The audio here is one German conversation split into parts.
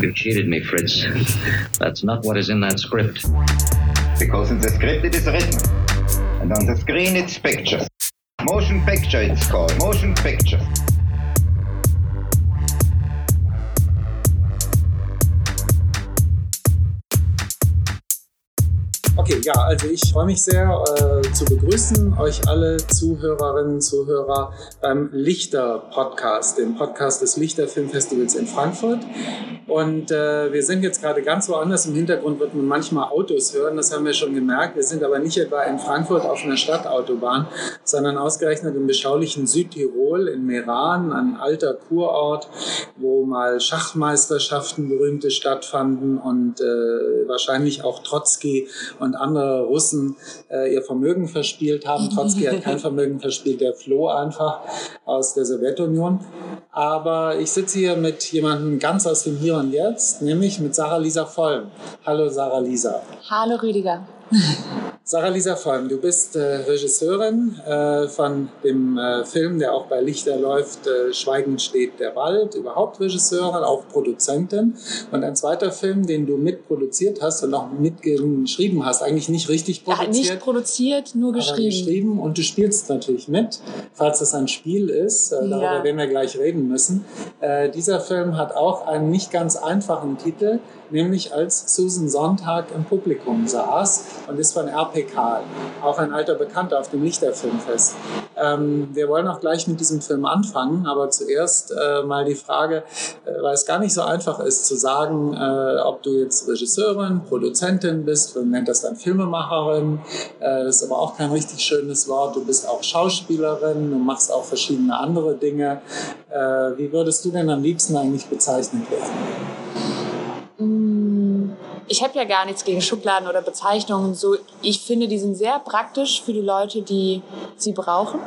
You cheated me, Fritz. That's not what is in that script. Because in the script it is written. And on the screen it's pictures. Motion picture it's called. Motion picture. Okay, ja, also ich freue mich sehr äh, zu begrüßen euch alle Zuhörerinnen, Zuhörer beim Lichter Podcast, dem Podcast des Lichter Filmfestivals in Frankfurt. Und äh, wir sind jetzt gerade ganz woanders. Im Hintergrund wird man manchmal Autos hören, das haben wir schon gemerkt. Wir sind aber nicht etwa in Frankfurt auf einer Stadtautobahn, sondern ausgerechnet im beschaulichen Südtirol, in Meran, ein alter Kurort, wo mal Schachmeisterschaften berühmte stattfanden und äh, wahrscheinlich auch Trotzki und andere Russen äh, ihr Vermögen verspielt haben. Trotzki hat kein Vermögen verspielt, der floh einfach aus der Sowjetunion. Aber ich sitze hier mit jemandem ganz aus dem Hier und Jetzt, nämlich mit Sarah Lisa Vollm. Hallo Sarah Lisa. Hallo Rüdiger. Sarah Lisa Vollm, du bist äh, Regisseurin äh, von dem äh, Film, der auch bei Lichter läuft, äh, Schweigend steht der Wald, überhaupt Regisseurin, auch Produzentin. Und ein zweiter Film, den du mitproduziert hast und auch mitgeschrieben hast, eigentlich nicht richtig produziert. Ja, nicht produziert, nur geschrieben. geschrieben. Und du spielst natürlich mit, falls es ein Spiel ist, äh, darüber Ja. werden wir gleich reden müssen. Äh, dieser Film hat auch einen nicht ganz einfachen Titel, nämlich als Susan Sonntag im Publikum saß und ist von R.P. Karl, auch ein alter Bekannter auf dem Lichterfilmfest. Ähm, wir wollen auch gleich mit diesem Film anfangen, aber zuerst äh, mal die Frage, äh, weil es gar nicht so einfach ist zu sagen, äh, ob du jetzt Regisseurin, Produzentin bist, man nennt das dann Filmemacherin, äh, das ist aber auch kein richtig schönes Wort, du bist auch Schauspielerin, du machst auch verschiedene andere Dinge. Äh, wie würdest du denn am liebsten eigentlich bezeichnet werden? Ich habe ja gar nichts gegen Schubladen oder Bezeichnungen. So, ich finde, die sind sehr praktisch für die Leute, die sie brauchen.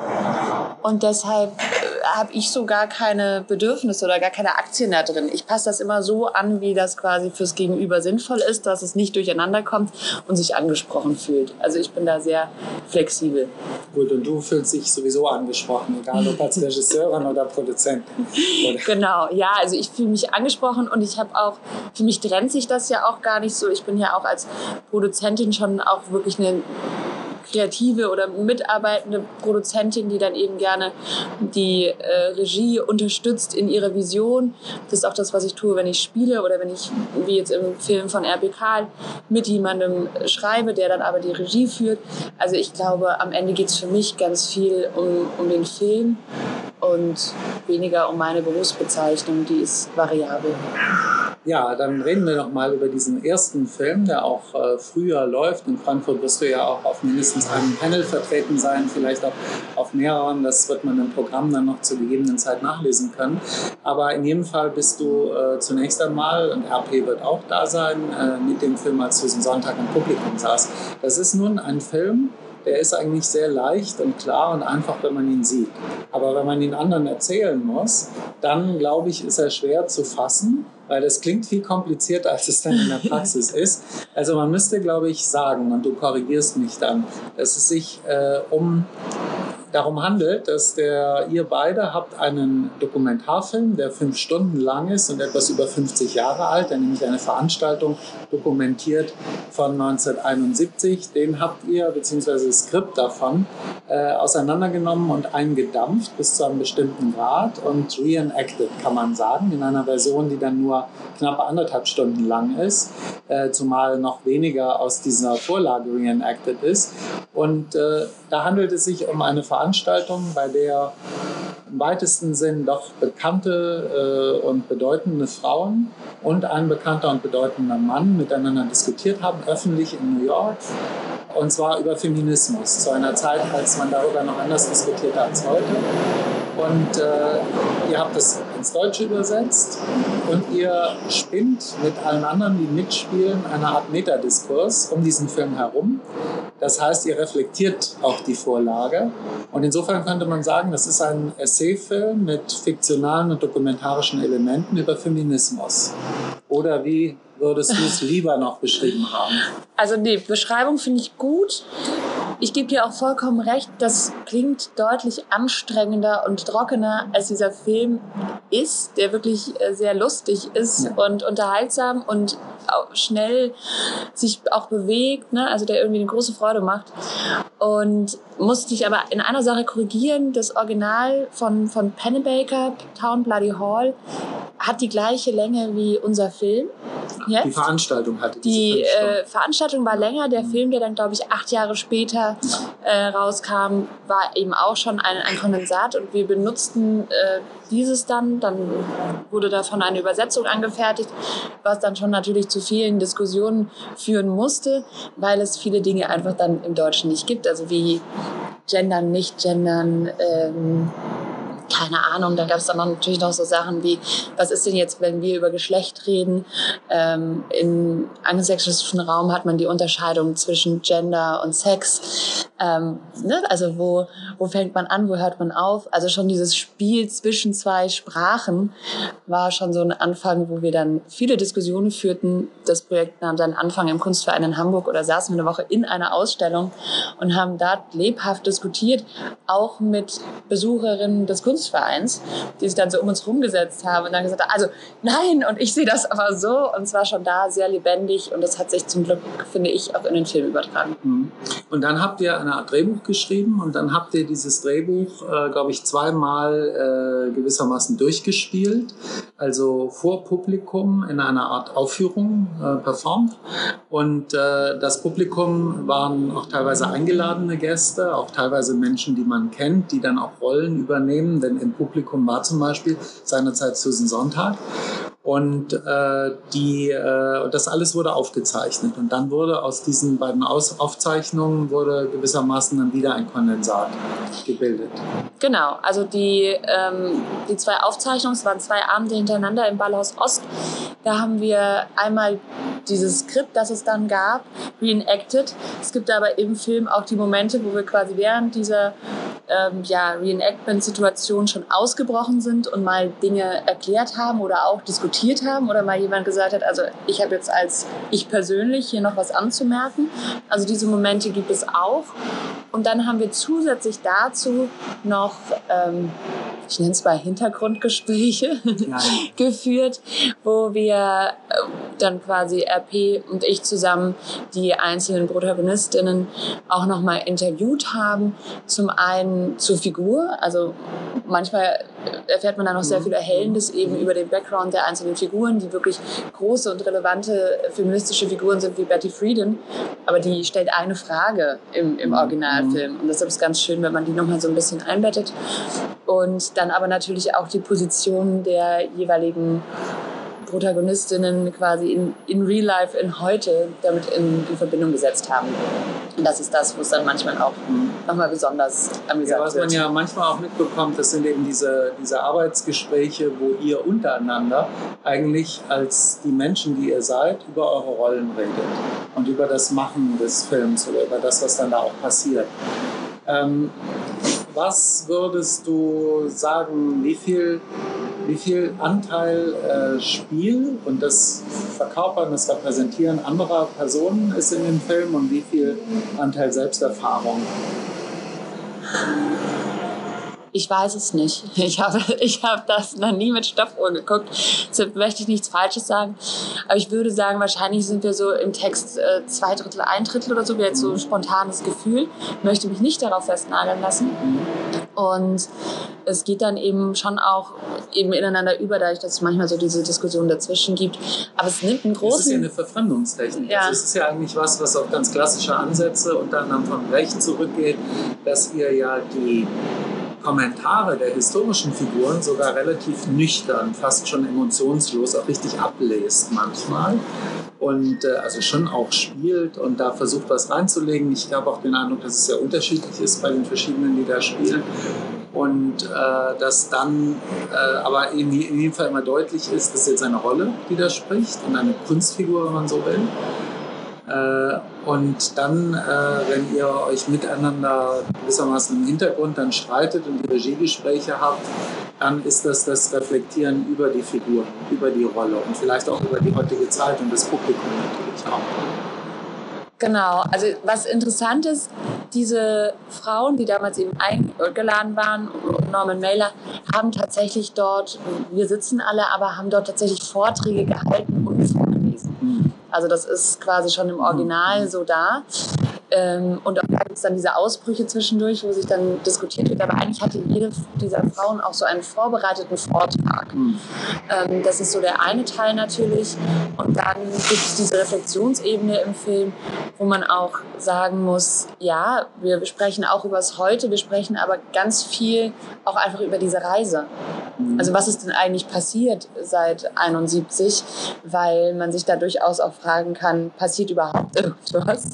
Und deshalb äh, habe ich so gar keine Bedürfnisse oder gar keine Aktien da drin. Ich passe das immer so an, wie das quasi fürs Gegenüber sinnvoll ist, dass es nicht durcheinander kommt und sich angesprochen fühlt. Also ich bin da sehr flexibel. Gut, und du fühlst dich sowieso angesprochen, egal ob als Regisseurin oder Produzentin. Oder? Genau, ja, also ich fühle mich angesprochen und ich habe auch, für mich trennt sich das ja auch gar nicht so. Ich bin ja auch als Produzentin schon auch wirklich eine kreative oder mitarbeitende Produzentin, die dann eben gerne die äh, Regie unterstützt in ihrer Vision. Das ist auch das, was ich tue, wenn ich spiele oder wenn ich, wie jetzt im Film von RB Karl, mit jemandem schreibe, der dann aber die Regie führt. Also ich glaube, am Ende geht es für mich ganz viel um, um den Film und weniger um meine Berufsbezeichnung, die ist variabel. Ja, dann reden wir noch mal über diesen ersten Film, der auch äh, früher läuft. In Frankfurt wirst du ja auch auf mindestens einem Panel vertreten sein, vielleicht auch auf mehreren. Das wird man im Programm dann noch zur gegebenen Zeit nachlesen können. Aber in jedem Fall bist du äh, zunächst einmal, und RP wird auch da sein, äh, mit dem Film als Susan Sonntag im Publikum saß. Das ist nun ein Film, der ist eigentlich sehr leicht und klar und einfach, wenn man ihn sieht. Aber wenn man ihn anderen erzählen muss, dann glaube ich, ist er schwer zu fassen, weil das klingt viel komplizierter, als es dann in der Praxis ist. Also man müsste, glaube ich, sagen, und du korrigierst mich dann, dass es sich äh, um darum handelt, dass der, ihr beide habt einen Dokumentarfilm, der fünf Stunden lang ist und etwas über 50 Jahre alt, der nämlich eine Veranstaltung dokumentiert von 1971. Den habt ihr, beziehungsweise das Skript davon, äh, auseinandergenommen und eingedampft bis zu einem bestimmten Grad und reenacted, kann man sagen, in einer Version, die dann nur knapp anderthalb Stunden lang ist, äh, zumal noch weniger aus dieser Vorlage reenacted ist. Und äh, da handelt es sich um eine Veranstaltung, bei der im weitesten Sinn doch bekannte äh, und bedeutende Frauen und ein bekannter und bedeutender Mann miteinander diskutiert haben, öffentlich in New York. Und zwar über Feminismus, zu einer Zeit, als man darüber noch anders diskutiert hat als heute. Und äh, ihr habt es ins Deutsche übersetzt und ihr spinnt mit allen anderen, die mitspielen, eine Art Metadiskurs um diesen Film herum. Das heißt, ihr reflektiert auch die Vorlage. Und insofern könnte man sagen, das ist ein Essayfilm mit fiktionalen und dokumentarischen Elementen über Feminismus. Oder wie würdest du es lieber noch beschrieben haben? Also die Beschreibung finde ich gut. Ich gebe dir auch vollkommen recht, das klingt deutlich anstrengender und trockener, als dieser Film ist, der wirklich äh, sehr lustig ist ja. und unterhaltsam und schnell sich auch bewegt, ne? also der irgendwie eine große Freude macht. Und musste ich aber in einer Sache korrigieren, das Original von, von Pennebaker, Town Bloody Hall, hat die gleiche Länge wie unser Film. Jetzt. Die Veranstaltung hatte Die äh, Veranstaltung war länger. Der Film, der dann, glaube ich, acht Jahre später äh, rauskam, war eben auch schon ein, ein Kondensat. Und wir benutzten äh, dieses dann. Dann wurde davon eine Übersetzung angefertigt, was dann schon natürlich zu vielen Diskussionen führen musste, weil es viele Dinge einfach dann im Deutschen nicht gibt. Also wie Gendern, Nicht-Gendern, ähm, keine Ahnung, da gab es dann natürlich noch so Sachen wie, was ist denn jetzt, wenn wir über Geschlecht reden? Ähm, Im angelsächsischen Raum hat man die Unterscheidung zwischen Gender und Sex. Ähm, ne? Also wo, wo fängt man an, wo hört man auf? Also schon dieses Spiel zwischen zwei Sprachen war schon so ein Anfang, wo wir dann viele Diskussionen führten. Das Projekt nahm seinen Anfang im Kunstverein in Hamburg oder saßen wir eine Woche in einer Ausstellung und haben dort lebhaft diskutiert, auch mit Besucherinnen des Kunstvereins Kunstvereins, die sich dann so um uns rumgesetzt haben und dann gesagt haben, also nein, und ich sehe das aber so. Und zwar schon da sehr lebendig und das hat sich zum Glück, finde ich, auch in den Film übertragen. Mhm. Und dann habt ihr eine Art Drehbuch geschrieben und dann habt ihr dieses Drehbuch, äh, glaube ich, zweimal äh, gewissermaßen durchgespielt, also vor Publikum in einer Art Aufführung äh, performt. Und äh, das Publikum waren auch teilweise eingeladene Gäste, auch teilweise Menschen, die man kennt, die dann auch Rollen übernehmen, denn im Publikum war zum Beispiel seinerzeit Susan Sonntag. Und äh, die, äh, das alles wurde aufgezeichnet. Und dann wurde aus diesen beiden aus Aufzeichnungen wurde gewissermaßen dann wieder ein Kondensat gebildet. Genau, also die, ähm, die zwei Aufzeichnungen, es waren zwei Abende hintereinander im Ballhaus Ost. Da haben wir einmal dieses Skript, das es dann gab, reenacted. Es gibt aber im Film auch die Momente, wo wir quasi während dieser ähm, ja, Reenactment-Situation schon ausgebrochen sind und mal Dinge erklärt haben oder auch diskutiert haben oder mal jemand gesagt hat, also ich habe jetzt als ich persönlich hier noch was anzumerken. Also diese Momente gibt es auch. Und dann haben wir zusätzlich dazu noch, ähm, ich nenne es mal Hintergrundgespräche, geführt, wo wir äh, dann quasi RP und ich zusammen die einzelnen Protagonistinnen auch nochmal interviewt haben. Zum einen zur Figur, also manchmal erfährt man da noch sehr mhm. viel Erhellendes eben über den Background der einzelnen Figuren, die wirklich große und relevante feministische Figuren sind wie Betty Friedan, aber die stellt eine Frage im, im mhm. Originalfilm. Und deshalb ist es ganz schön, wenn man die nochmal so ein bisschen einbettet. Und dann aber natürlich auch die Position der jeweiligen Protagonistinnen quasi in, in Real Life, in heute damit in, in Verbindung gesetzt haben. Und das ist das, wo es dann manchmal auch nochmal besonders amüsant ja, was man ja manchmal auch mitbekommt, das sind eben diese, diese Arbeitsgespräche, wo ihr untereinander eigentlich als die Menschen, die ihr seid, über eure Rollen redet und über das Machen des Films oder über das, was dann da auch passiert. Ähm, was würdest du sagen, wie viel wie viel Anteil äh, Spiel und das Verkörpern, das Repräsentieren anderer Personen ist in dem Film und wie viel Anteil Selbsterfahrung? Ich weiß es nicht. Ich habe, ich habe das noch nie mit Stoppuhr geguckt. Deshalb möchte ich nichts Falsches sagen. Aber ich würde sagen, wahrscheinlich sind wir so im Text äh, zwei Drittel, ein Drittel oder so. Wäre jetzt so ein spontanes Gefühl. Ich möchte mich nicht darauf festnageln lassen. Und es geht dann eben schon auch eben ineinander über, dadurch, dass es manchmal so diese Diskussion dazwischen gibt. Aber es nimmt einen großen... Das ist ja eine Verfremdungstechnik. Ja. Also es ist ja eigentlich was, was auf ganz klassische Ansätze unter anderem von Recht zurückgeht, dass ihr ja die Kommentare der historischen Figuren sogar relativ nüchtern, fast schon emotionslos, auch richtig ablest manchmal. Und äh, also schon auch spielt und da versucht, was reinzulegen. Ich habe auch den Eindruck, dass es sehr unterschiedlich ist bei den verschiedenen, die da spielen. Und äh, dass dann äh, aber in, in jedem Fall immer deutlich ist, dass jetzt eine Rolle, die da spricht und eine Kunstfigur, wenn man so will. Äh, und dann, äh, wenn ihr euch miteinander gewissermaßen im Hintergrund dann streitet und die Regiegespräche habt, dann ist das das Reflektieren über die Figur, über die Rolle und vielleicht auch über die heutige Zeit und das Publikum natürlich auch. Genau, also was interessant ist, diese Frauen, die damals eben eingeladen waren, Norman Mailer, haben tatsächlich dort, wir sitzen alle, aber haben dort tatsächlich Vorträge gehalten und vorgelesen. Also das ist quasi schon im Original so da. Ähm, und auch gibt es dann diese Ausbrüche zwischendurch, wo sich dann diskutiert wird. Aber eigentlich hatte jede dieser Frauen auch so einen vorbereiteten Vortrag. Mhm. Ähm, das ist so der eine Teil natürlich. Und dann gibt es diese Reflexionsebene im Film, wo man auch sagen muss, ja, wir sprechen auch über das Heute, wir sprechen aber ganz viel auch einfach über diese Reise. Mhm. Also was ist denn eigentlich passiert seit 71? Weil man sich da durchaus auch fragen kann, passiert überhaupt irgendwas?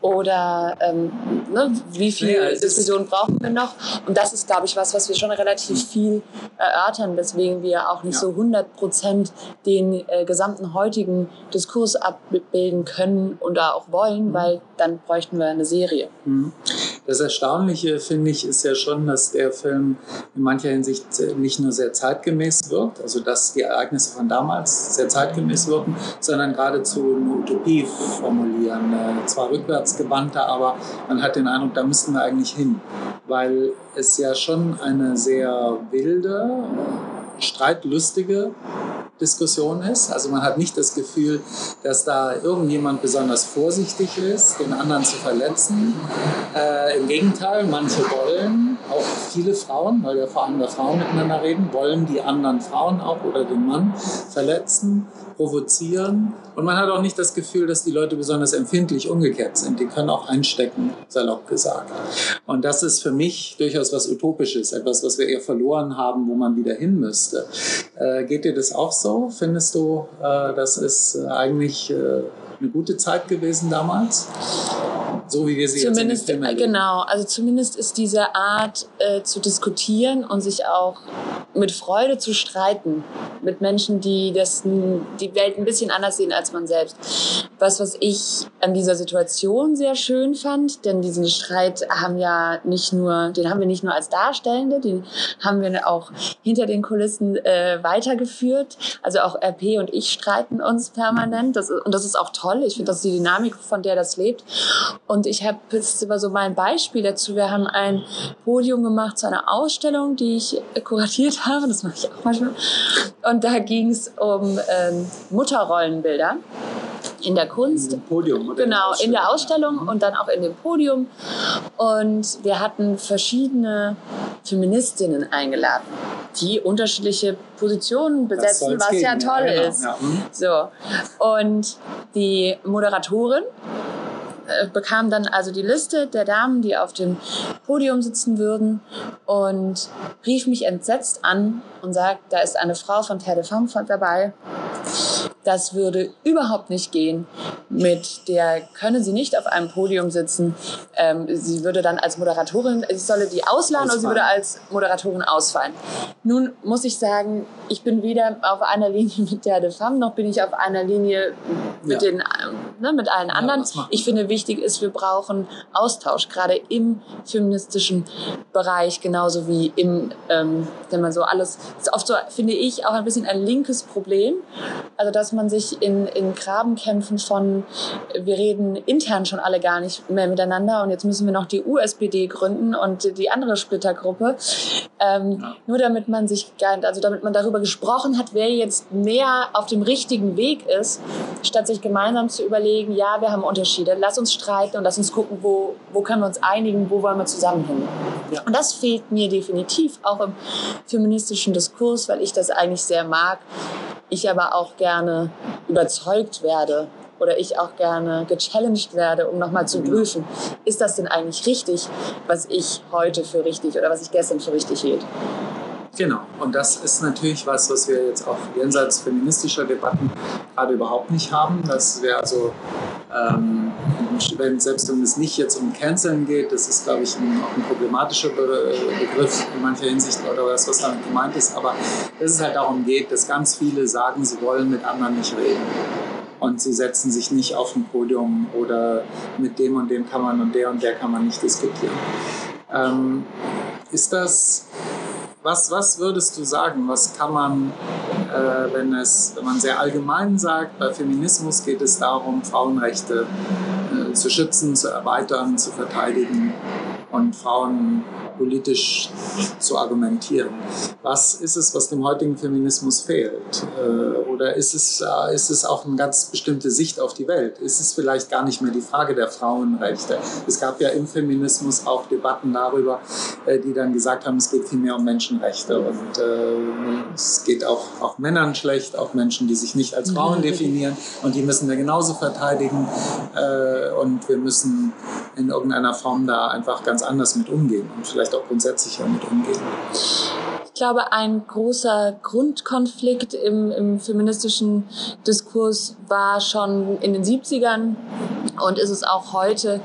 Oder ähm, ne, wie viel ja, Diskussion brauchen wir noch? Und das ist, glaube ich, was, was wir schon relativ viel erörtern, weswegen wir auch nicht ja. so 100 Prozent den äh, gesamten heutigen Diskurs abbilden können und auch wollen, mhm. weil dann bräuchten wir eine Serie. Mhm. Das Erstaunliche, finde ich, ist ja schon, dass der Film in mancher Hinsicht äh, nicht nur sehr zeitgemäß wirkt, also dass die Ereignisse von damals sehr zeitgemäß wirken, sondern geradezu eine Utopie formulieren. Äh, zwar rückwärtsgewandter, aber man hat den Eindruck, da müssten wir eigentlich hin, weil es ja schon eine sehr wilde, streitlustige Diskussion ist. Also man hat nicht das Gefühl, dass da irgendjemand besonders vorsichtig ist, den anderen zu verletzen. Äh, Im Gegenteil, manche wollen, auch viele Frauen, weil wir vor allem über Frauen miteinander reden, wollen die anderen Frauen auch oder den Mann verletzen provozieren. Und man hat auch nicht das Gefühl, dass die Leute besonders empfindlich umgekehrt sind. Die können auch einstecken, salopp gesagt. Und das ist für mich durchaus was Utopisches, etwas, was wir eher verloren haben, wo man wieder hin müsste. Äh, geht dir das auch so? Findest du, äh, das ist äh, eigentlich äh, eine gute Zeit gewesen damals? So wie wir sie zumindest, jetzt in den Filmen Genau, also zumindest ist diese Art äh, zu diskutieren und sich auch mit Freude zu streiten mit Menschen, die das, die Welt ein bisschen anders sehen als man selbst. Was, was ich an dieser Situation sehr schön fand, denn diesen Streit haben ja nicht nur, den haben wir nicht nur als Darstellende, den haben wir auch hinter den Kulissen äh, weitergeführt. Also auch RP und ich streiten uns permanent. Das, und das ist auch toll. Ich finde, das ist die Dynamik, von der das lebt. Und ich habe jetzt immer so mein Beispiel dazu. Wir haben ein Podium gemacht zu einer Ausstellung, die ich kuratiert habe. Das mache ich auch manchmal. Und da ging es um ähm, Mutterrollenbilder in der Kunst. In Podium. Genau, in der Ausstellung und dann auch in dem Podium. Und wir hatten verschiedene Feministinnen eingeladen, die unterschiedliche Positionen besetzen, was geben. ja toll ja, genau. ist. Ja. Mhm. So. Und die Moderatorin äh, bekam dann also die Liste der Damen, die auf dem Podium sitzen würden und rief mich entsetzt an und sagt, da ist eine Frau von Terre de Femme dabei. Das würde überhaupt nicht gehen. Mit der könne sie nicht auf einem Podium sitzen. Ähm, sie würde dann als Moderatorin, sie solle die ausladen oder sie würde als Moderatorin ausfallen. Nun muss ich sagen, ich bin weder auf einer Linie mit der de Femme, noch bin ich auf einer Linie mit, ja. den, ne, mit allen anderen. Ja, ich finde, wichtig ist, wir brauchen Austausch, gerade im feministischen Bereich, genauso wie im, ähm, wenn man so alles, ist oft so, finde ich, auch ein bisschen ein linkes Problem. Also, dass man sich in, in Grabenkämpfen von, wir reden intern schon alle gar nicht mehr miteinander und jetzt müssen wir noch die USPD gründen und die andere Splittergruppe. Ähm, ja. Nur damit man sich, also damit man darüber gesprochen hat, wer jetzt mehr auf dem richtigen Weg ist, statt sich gemeinsam zu überlegen, ja, wir haben Unterschiede, lass uns streiten und lass uns gucken, wo, wo können wir uns einigen, wo wollen wir zusammen hin. Ja. Und das fehlt mir definitiv auch im feministischen Diskurs, weil ich das eigentlich sehr mag. Ich aber auch gerne überzeugt werde oder ich auch gerne gechallenged werde, um nochmal zu prüfen, ist das denn eigentlich richtig, was ich heute für richtig oder was ich gestern für richtig hielt. Genau, und das ist natürlich was, was wir jetzt auch jenseits feministischer Debatten gerade überhaupt nicht haben, dass wir also, ähm, wenn, selbst wenn es nicht jetzt um Canceln geht, das ist, glaube ich, ein, auch ein problematischer Be Begriff in mancher Hinsicht oder was, was damit gemeint ist, aber dass es halt darum geht, dass ganz viele sagen, sie wollen mit anderen nicht reden. Und sie setzen sich nicht auf ein Podium oder mit dem und dem kann man und der und der kann man nicht diskutieren. Ähm, ist das was, was würdest du sagen? Was kann man, äh, wenn, es, wenn man sehr allgemein sagt, bei Feminismus geht es darum, Frauenrechte äh, zu schützen, zu erweitern, zu verteidigen und Frauen politisch zu argumentieren. Was ist es, was dem heutigen Feminismus fehlt? Äh, oder ist es, äh, ist es auch eine ganz bestimmte Sicht auf die Welt? Ist es vielleicht gar nicht mehr die Frage der Frauenrechte? Es gab ja im Feminismus auch Debatten darüber, äh, die dann gesagt haben, es geht viel mehr um Menschenrechte und es geht auch, auch Männern schlecht, auch Menschen, die sich nicht als Frauen mhm. definieren und die müssen wir genauso verteidigen und wir müssen in irgendeiner Form da einfach ganz anders mit umgehen und vielleicht auch grundsätzlicher mit umgehen? Ich glaube, ein großer Grundkonflikt im, im feministischen Diskurs war schon in den 70ern und ist es auch heute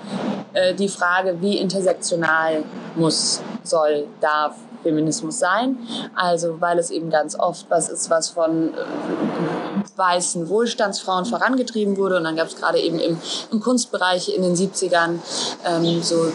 äh, die Frage, wie intersektional muss, soll, darf Feminismus sein. Also weil es eben ganz oft was ist, was von äh, weißen Wohlstandsfrauen vorangetrieben wurde. Und dann gab es gerade eben im, im, Kunstbereich in den 70ern ähm, so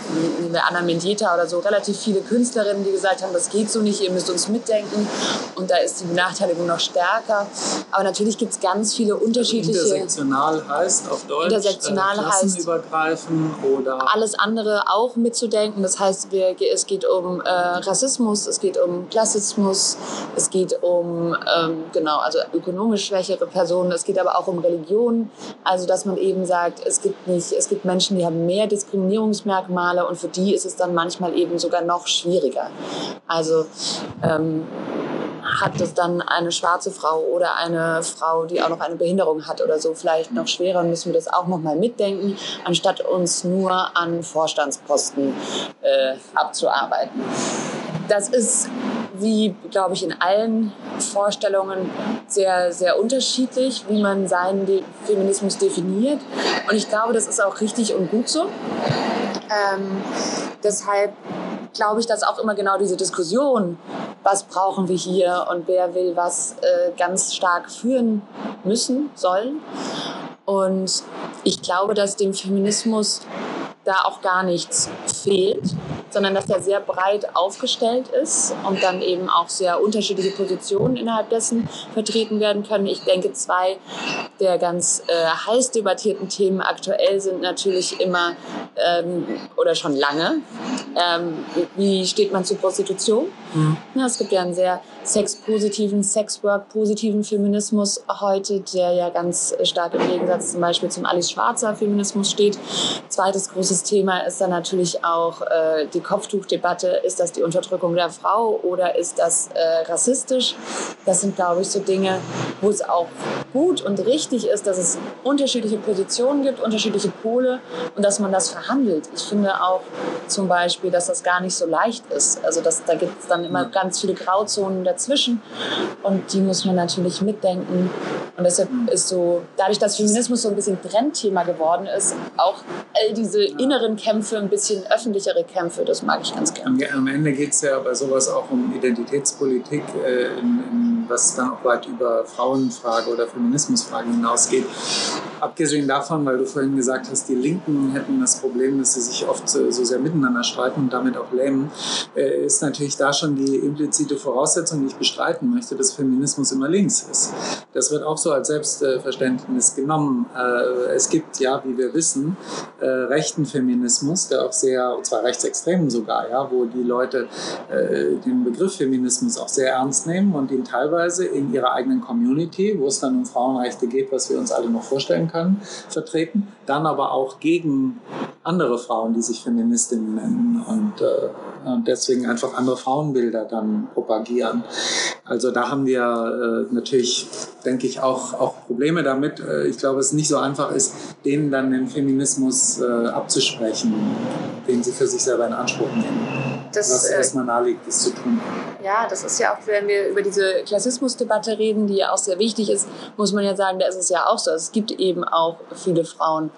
wie Anna Mendieta oder so relativ viele Künstlerinnen, die gesagt haben, das geht so nicht, ihr müsst uns mitdenken. Und da ist die Benachteiligung noch stärker. Aber natürlich gibt es ganz viele unterschiedliche... Also intersektional heißt auf Deutsch intersektional äh, heißt, oder... Alles andere auch mitzudenken. Das heißt, wir, es geht um äh, Rassismus, es geht um Klassismus, es geht um ähm, genau, also ökonomisch schwächere Personen. Es geht aber auch um Religion. Also, dass man eben sagt, es gibt nicht, es gibt Menschen, die haben mehr Diskriminierungsmerkmale und für die ist es dann manchmal eben sogar noch schwieriger. Also, ähm, hat es dann eine schwarze Frau oder eine Frau, die auch noch eine Behinderung hat oder so, vielleicht noch schwerer, müssen wir das auch noch mal mitdenken, anstatt uns nur an Vorstandsposten äh, abzuarbeiten. Das ist wie, glaube ich, in allen Vorstellungen sehr, sehr unterschiedlich, wie man seinen De Feminismus definiert. Und ich glaube, das ist auch richtig und gut so. Ähm, deshalb glaube ich, dass auch immer genau diese Diskussion, was brauchen wir hier und wer will was, äh, ganz stark führen müssen, sollen. Und ich glaube, dass dem Feminismus da auch gar nichts fehlt, sondern dass er sehr breit aufgestellt ist und dann eben auch sehr unterschiedliche Positionen innerhalb dessen vertreten werden können. Ich denke, zwei der ganz äh, heiß debattierten Themen aktuell sind natürlich immer ähm, oder schon lange, ähm, wie steht man zu Prostitution? Mhm. Ja, es gibt ja einen sehr sexpositiven, Sexwork-positiven Feminismus heute, der ja ganz stark im Gegensatz zum Beispiel zum Alice Schwarzer Feminismus steht. Zweites großes Thema ist dann natürlich auch äh, die Kopftuchdebatte. Ist das die Unterdrückung der Frau oder ist das äh, rassistisch? Das sind, glaube ich, so Dinge, wo es auch gut und richtig ist, dass es unterschiedliche Positionen gibt, unterschiedliche Pole und dass man das verhandelt. Ich finde auch zum Beispiel, dass das gar nicht so leicht ist. Also dass, da gibt es dann immer ganz viele Grauzonen dazwischen und die muss man natürlich mitdenken. Und deshalb ist so, dadurch, dass Feminismus so ein bisschen Trendthema geworden ist, auch all diese inneren Kämpfe, ein bisschen öffentlichere Kämpfe, das mag ich ganz gerne. Am Ende geht es ja bei sowas auch um Identitätspolitik, äh, in, in, was dann auch weit über Frauenfrage oder Feminismusfrage hinausgeht. Abgesehen davon, weil du vorhin gesagt hast, die Linken hätten das Problem, dass sie sich oft so, so sehr miteinander streiten und damit auch lähmen, äh, ist natürlich da schon die implizite Voraussetzung, die ich bestreiten möchte, dass Feminismus immer links ist. Das wird auch so als Selbstverständnis genommen. Äh, es gibt ja, wie wir wissen, äh, rechten Feminismus, der auch sehr, und zwar rechtsextremen sogar, ja, wo die Leute äh, den Begriff Feminismus auch sehr ernst nehmen und ihn teilweise in ihrer eigenen Community, wo es dann um Frauenrechte geht, was wir uns alle noch vorstellen können, vertreten, dann aber auch gegen andere Frauen, die sich Feministinnen nennen und, äh, und deswegen einfach andere Frauenbilder dann propagieren. Also da haben wir äh, natürlich, denke ich, auch, auch Probleme damit. Äh, ich glaube, es nicht so einfach ist, denen dann den Feminismus äh, abzusprechen, den sie für sich selber in Anspruch nehmen. Das, was äh, erstmal naheliegt, das zu tun. Ja, das ist ja auch, wenn wir über diese Klassismusdebatte reden, die ja auch sehr wichtig ist, muss man ja sagen, da ist es ja auch so. Also es gibt eben auch viele Frauen,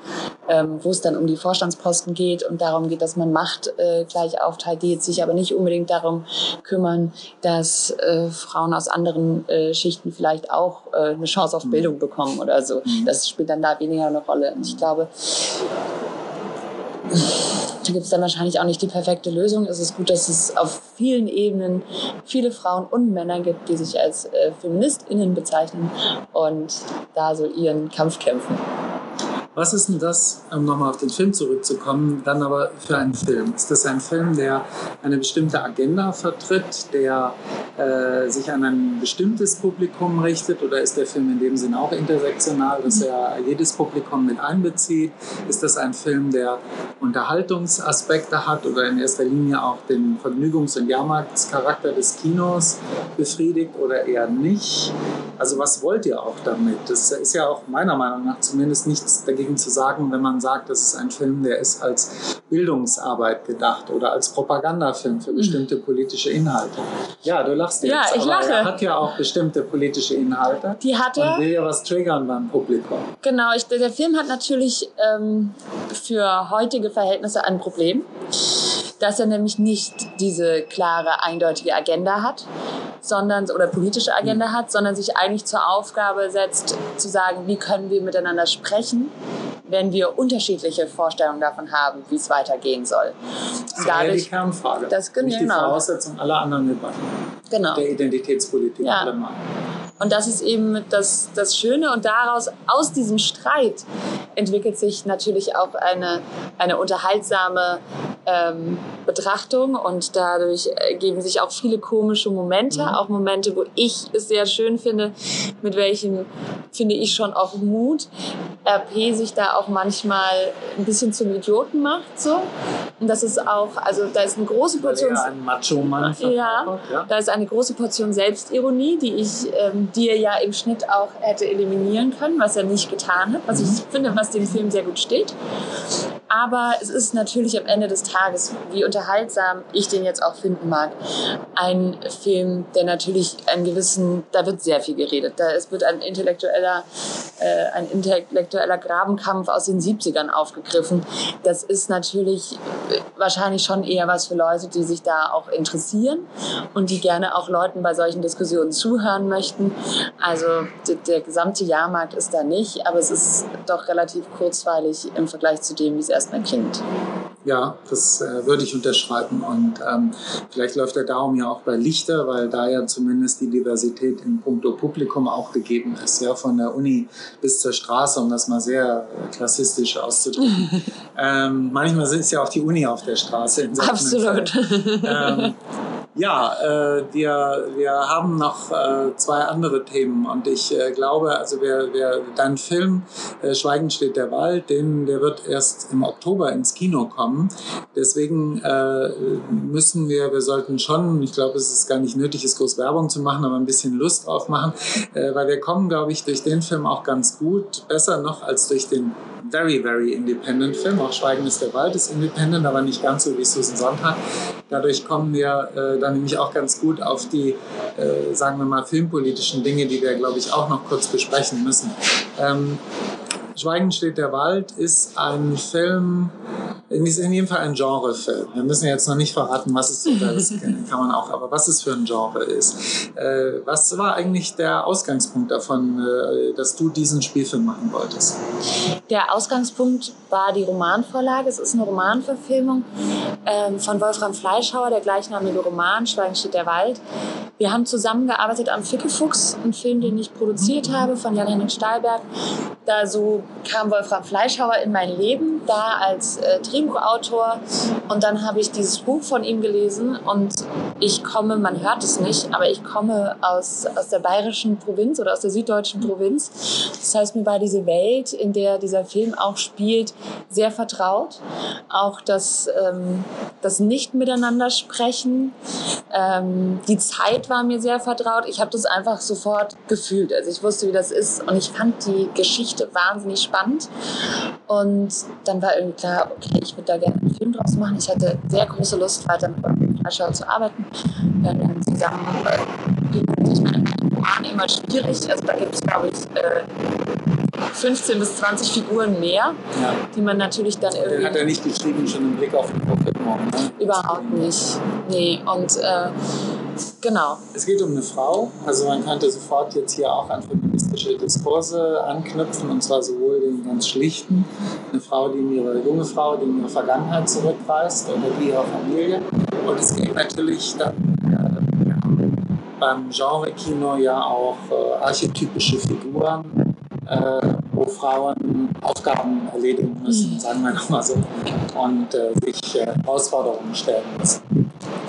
ähm, wo es dann um die Vorstandsposten geht und darum geht, dass man Macht äh, gleich aufteilt, die jetzt sich aber nicht unbedingt darum kümmern, dass äh, Frauen aus anderen äh, Schichten vielleicht auch äh, eine Chance auf mhm. Bildung bekommen oder so. Mhm. Das spielt dann da weniger eine Rolle. Und ich glaube, da gibt es dann wahrscheinlich auch nicht die perfekte Lösung. Es ist gut, dass es auf vielen Ebenen viele Frauen und Männer gibt, die sich als äh, FeministInnen bezeichnen und da so ihren Kampf kämpfen. Was ist denn das, um nochmal auf den Film zurückzukommen, dann aber für einen Film? Ist das ein Film, der eine bestimmte Agenda vertritt, der äh, sich an ein bestimmtes Publikum richtet oder ist der Film in dem Sinne auch intersektional, dass er jedes Publikum mit einbezieht? Ist das ein Film, der Unterhaltungsaspekte hat oder in erster Linie auch den Vergnügungs- und Jahrmarktscharakter des Kinos befriedigt oder eher nicht? Also was wollt ihr auch damit? Das ist ja auch meiner Meinung nach zumindest nichts dagegen zu sagen, wenn man sagt, das ist ein Film, der ist als Bildungsarbeit gedacht oder als Propagandafilm für bestimmte politische Inhalte. Ja, du lachst jetzt, Ja, ich aber lache. er hat ja auch bestimmte politische Inhalte. Die hat er. Und will ja was triggern beim Publikum. Genau, ich, der Film hat natürlich ähm, für heutige Verhältnisse ein Problem, dass er nämlich nicht diese klare, eindeutige Agenda hat, sondern oder politische Agenda hat, sondern sich eigentlich zur Aufgabe setzt, zu sagen, wie können wir miteinander sprechen, wenn wir unterschiedliche Vorstellungen davon haben, wie es weitergehen soll. Das war ja die Kernfrage. Das- nicht die genau. Voraussetzung aller anderen Debatten genau. der Identitätspolitik Ja. allemal. Und das ist eben das, das Schöne. Und daraus, aus diesem Streit, entwickelt sich natürlich auch eine, eine unterhaltsame ähm, Betrachtung. Und dadurch ergeben sich auch viele komische Momente. Auch Momente, wo ich es sehr schön finde, mit welchem, finde ich schon auch Mut, RP sich da auch manchmal ein bisschen zum Idioten macht. So. Und das ist auch, also da ist eine große Portion. ein Macho-Mann Ja, ja. da ist eine große Portion Selbstironie, die ich ähm, dir ja im Schnitt auch hätte eliminieren können, was er nicht getan hat, was ich finde, was dem Film sehr gut steht. Aber es ist natürlich am Ende des Tages, wie unterhaltsam ich den jetzt auch finden mag, ein Film, der natürlich einen gewissen, da wird sehr viel geredet. Da es wird ein intellektueller, äh, ein intellektueller Grabenkampf aus den 70ern aufgegriffen. Das ist natürlich äh, wahrscheinlich schon eher was für Leute, die sich da auch interessieren und die gerne auch Leuten bei solchen Diskussionen zuhören möchten. Also d- der gesamte Jahrmarkt ist da nicht, aber es ist doch relativ kurzweilig im Vergleich zu dem, wie es erstmal klingt. Ja, das äh, würde ich unterschreiben. Und ähm, vielleicht läuft der Daumen ja auch bei Lichter, weil da ja zumindest die Diversität in puncto Publikum auch gegeben ist. Ja, von der Uni bis zur Straße, um das mal sehr klassistisch auszudrücken. ähm, manchmal ist ja auch die Uni auf der Straße. In Absolut. Ähm, ja, äh, wir, wir haben noch äh, zwei andere Themen und ich äh, glaube, also wer, wer dein Film äh, Schweigen steht der Wald, den, der wird erst im Oktober ins Kino kommen. Deswegen äh, müssen wir, wir sollten schon, ich glaube, es ist gar nicht nötig, es groß Werbung zu machen, aber ein bisschen Lust drauf machen, äh, weil wir kommen, glaube ich, durch den Film auch ganz gut, besser noch als durch den very, very independent Film. Auch Schweigen ist der Wald ist independent, aber nicht ganz so wie Susan Sonntag. Dadurch kommen wir äh, dann nämlich auch ganz gut auf die, äh, sagen wir mal, filmpolitischen Dinge, die wir, glaube ich, auch noch kurz besprechen müssen. Ähm, Schweigen steht der Wald ist ein Film, ist in jedem Fall ein Genrefilm. Wir müssen jetzt noch nicht verraten, was es ist, das kann man auch, aber was es für ein Genre ist. Äh, was war eigentlich der Ausgangspunkt davon, äh, dass du diesen Spielfilm machen wolltest? Der Ausgangspunkt war die Romanvorlage. Es ist eine Romanverfilmung ähm, von Wolfram Fleischhauer, der gleichnamige Roman Schweigen steht der Wald. Wir haben zusammengearbeitet am Fickefuchs, einen Film, den ich produziert habe von Jan-Henrik Stahlberg. Da so kam Wolfram Fleischhauer in mein Leben, da als äh, Drehbuchautor. Und dann habe ich dieses Buch von ihm gelesen und ich komme, man hört es nicht, aber ich komme aus, aus der bayerischen Provinz oder aus der süddeutschen Provinz. Das heißt, mir war diese Welt, in der dieser Film auch spielt, sehr vertraut. Auch das, ähm, das Nicht-Miteinander sprechen. Ähm, die Zeit war mir sehr vertraut. Ich habe das einfach sofort gefühlt. Also ich wusste, wie das ist und ich fand die Geschichte wahnsinnig spannend. Und dann war irgendwie klar, okay, ich würde da gerne einen Film draus machen. Ich hatte sehr große Lust, weiter mit Fleischhauer zu arbeiten. Wir haben dann zusammen, äh, ich meine, Roman immer schwierig. Also da gibt es, glaube ich, äh, 15 bis 20 Figuren mehr, Ja. die man natürlich dann Den hat er irgendwie nicht geschrieben, schon im Blick auf den Verfilmung. Ne? überhaupt nicht. Nee, und äh, genau. Es geht um eine Frau, also man könnte sofort jetzt hier auch an feministische Diskurse anknüpfen und zwar sowohl den ganz schlichten. Eine Frau, die in ihre junge Frau, die in ihre Vergangenheit zurückreist oder die ihre Familie. Und es geht natürlich dann äh, beim Genre-Kino ja auch äh, archetypische Figuren, äh, wo Frauen Aufgaben erledigen müssen, sagen wir mal so, und äh, sich äh, Herausforderungen stellen müssen.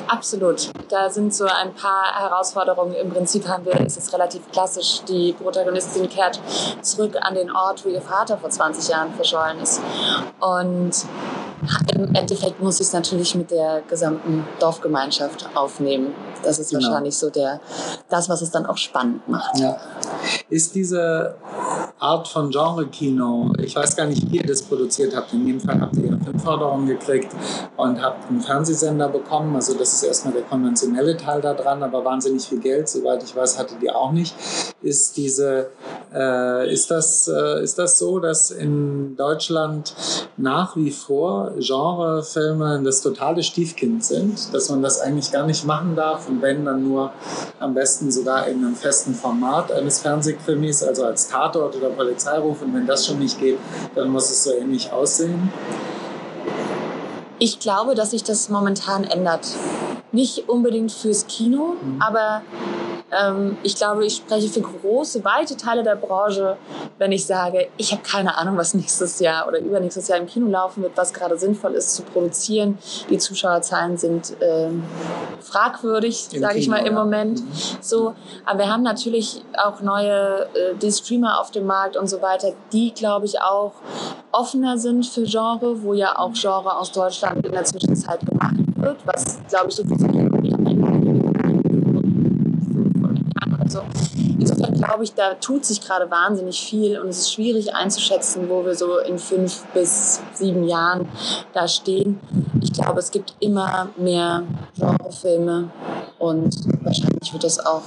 Absolut. Da sind so ein paar Herausforderungen. Im Prinzip haben wir, ist es relativ klassisch, die Protagonistin kehrt zurück an den Ort, wo ihr Vater vor 20 Jahren verschollen ist. Und im Endeffekt muss ich es natürlich mit der gesamten Dorfgemeinschaft aufnehmen. Das ist genau. wahrscheinlich so der, das, was es dann auch spannend macht. Ja. Ist diese Art von Genre-Kino, ich weiß gar nicht, wie ihr das produziert habt. In jedem Fall habt ihr eine Filmförderung gekriegt und habt einen Fernsehsender bekommen. Also das ist erstmal der konventionelle Teil da dran, aber wahnsinnig viel Geld, soweit ich weiß, hattet ihr auch nicht. Ist diese, äh, ist das, äh, ist das so, dass in Deutschland nach wie vor Genrefilme das totale Stiefkind sind, dass man das eigentlich gar nicht machen darf und wenn, dann nur am besten sogar in einem festen Format eines Fernsehkrimis, also als Tatort oder Polizeiruf und wenn das schon nicht geht, dann muss es so ähnlich aussehen. Ich glaube, dass sich das momentan ändert. Nicht unbedingt fürs Kino, mhm. aber ähm, ich glaube, ich spreche für große, weite Teile der Branche, wenn ich sage, ich habe keine Ahnung, was nächstes Jahr oder übernächstes Jahr im Kino laufen wird, was gerade sinnvoll ist zu produzieren. Die Zuschauerzahlen sind ähm, fragwürdig, sage ich mal im ja. Moment. Mhm. So, aber wir haben natürlich auch neue äh, die Streamer auf dem Markt und so weiter, die glaube ich auch offener sind für Genre, wo ja auch Genre aus Deutschland in der Zwischenzeit gemacht wird, was glaube ich so viel Also insofern glaube ich, da tut sich gerade wahnsinnig viel und es ist schwierig einzuschätzen, wo wir so in fünf bis sieben Jahren da stehen. Ich glaube, es gibt immer mehr Genrefilme und wahrscheinlich wird das auch.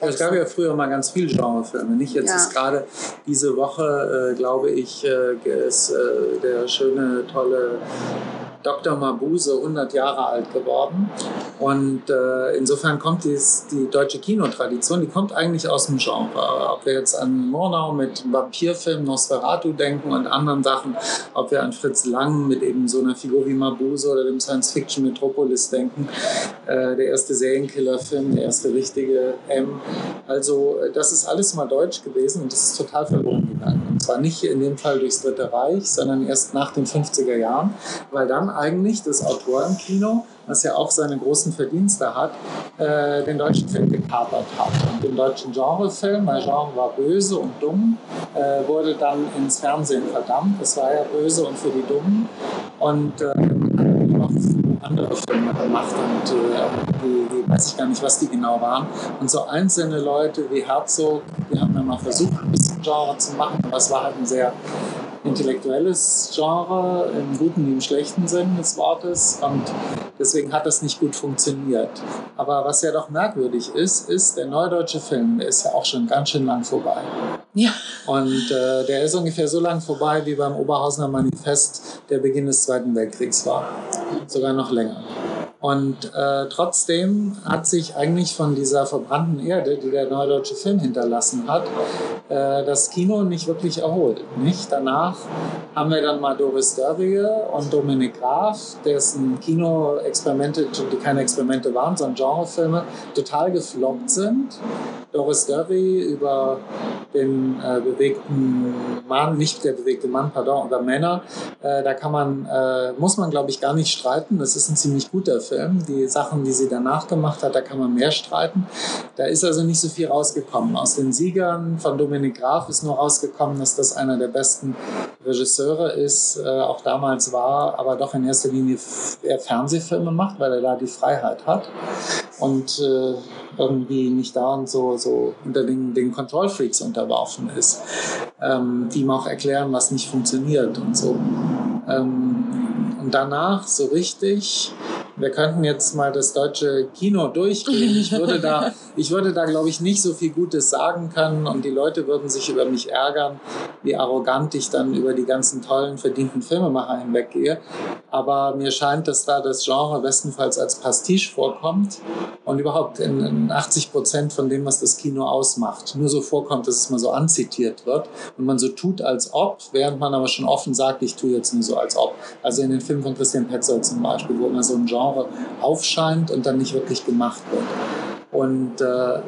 Es gab ja früher mal ganz viele Genrefilme, nicht? Jetzt ja. ist gerade diese Woche, äh, glaube ich, äh, ist äh, der schöne, tolle Dr. Mabuse 100 Jahre alt geworden. Und äh, insofern kommt dies, die deutsche Kinotradition, die kommt eigentlich aus dem Genre. Ob wir jetzt an Murnau mit Vampirfilm Nosferatu denken und anderen Sachen, ob wir an Fritz Lang mit eben so einer Figur wie Mabuse oder dem Science-Fiction Metropolis denken, äh, der erste Serienkillerfilm, der erste richtige M. Also äh, das ist alles mal deutsch gewesen und das ist total verloren gegangen. Und zwar nicht in dem Fall durchs Dritte Reich, sondern erst nach den 50er Jahren, weil dann eigentlich das Autorenkino, was ja auch seine großen Verdienste hat, äh, den deutschen Film gekapert hat. Und den deutschen Genrefilm, mein Genre war böse und dumm, äh, wurde dann ins Fernsehen verdammt. Es war ja böse und für die Dummen. Und äh, noch andere Filme gemacht und äh, die, die, weiß ich gar nicht, was die genau waren. Und so einzelne Leute wie Herzog, die haben ja mal versucht, ein bisschen Genre zu machen, aber es war halt ein sehr intellektuelles Genre im guten wie im schlechten Sinn des Wortes und deswegen hat das nicht gut funktioniert. Aber was ja doch merkwürdig ist, ist, der neudeutsche Film, der ist ja auch schon ganz schön lang vorbei. Ja. Und äh, der ist ungefähr so lang vorbei, wie beim Oberhausener Manifest der Beginn des Zweiten Weltkriegs war. Sogar noch länger. Und äh, trotzdem hat sich eigentlich von dieser verbrannten Erde, die der neudeutsche Film hinterlassen hat, äh, das Kino nicht wirklich erholt. Nicht? Danach haben wir dann mal Doris Dörrie und Dominik Graf, dessen Kinoexperimente, die keine Experimente waren, sondern Genrefilme, total gefloppt sind. Doris Dörrie über den äh, bewegten Mann, nicht der bewegte Mann, pardon, über Männer, äh, da kann man, äh, muss man glaube ich gar nicht streiten. Das ist ein ziemlich guter Film. Die Sachen, die sie danach gemacht hat, da kann man mehr streiten. Da ist also nicht so viel rausgekommen. Aus den Siegern von Dominik Graf ist nur rausgekommen, dass das einer der besten Regisseure ist, äh, auch damals war, aber doch in erster Linie er Fernsehfilme macht, weil er da die Freiheit hat. Und äh, irgendwie nicht da und so, so unter den, den Control-Freaks unterworfen ist, ähm, die ihm auch erklären, was nicht funktioniert und so. Ähm, und danach so richtig wir könnten jetzt mal das deutsche Kino durchgehen. Ich würde da ich würde da, glaube ich, nicht so viel Gutes sagen können und die Leute würden sich über mich ärgern, wie arrogant ich dann über die ganzen tollen, verdienten Filmemacher hinweggehe. Aber mir scheint, dass da das Genre bestenfalls als Pastiche vorkommt und überhaupt in, in 80 Prozent von dem, was das Kino ausmacht, nur so vorkommt, dass es mal so anzitiert wird und man so tut, als ob, während man aber schon offen sagt, ich tue jetzt nur so, als ob. Also in den Filmen von Christian Petzold zum Beispiel, wo immer so ein Genre aufscheint und dann nicht wirklich gemacht wird. Und äh,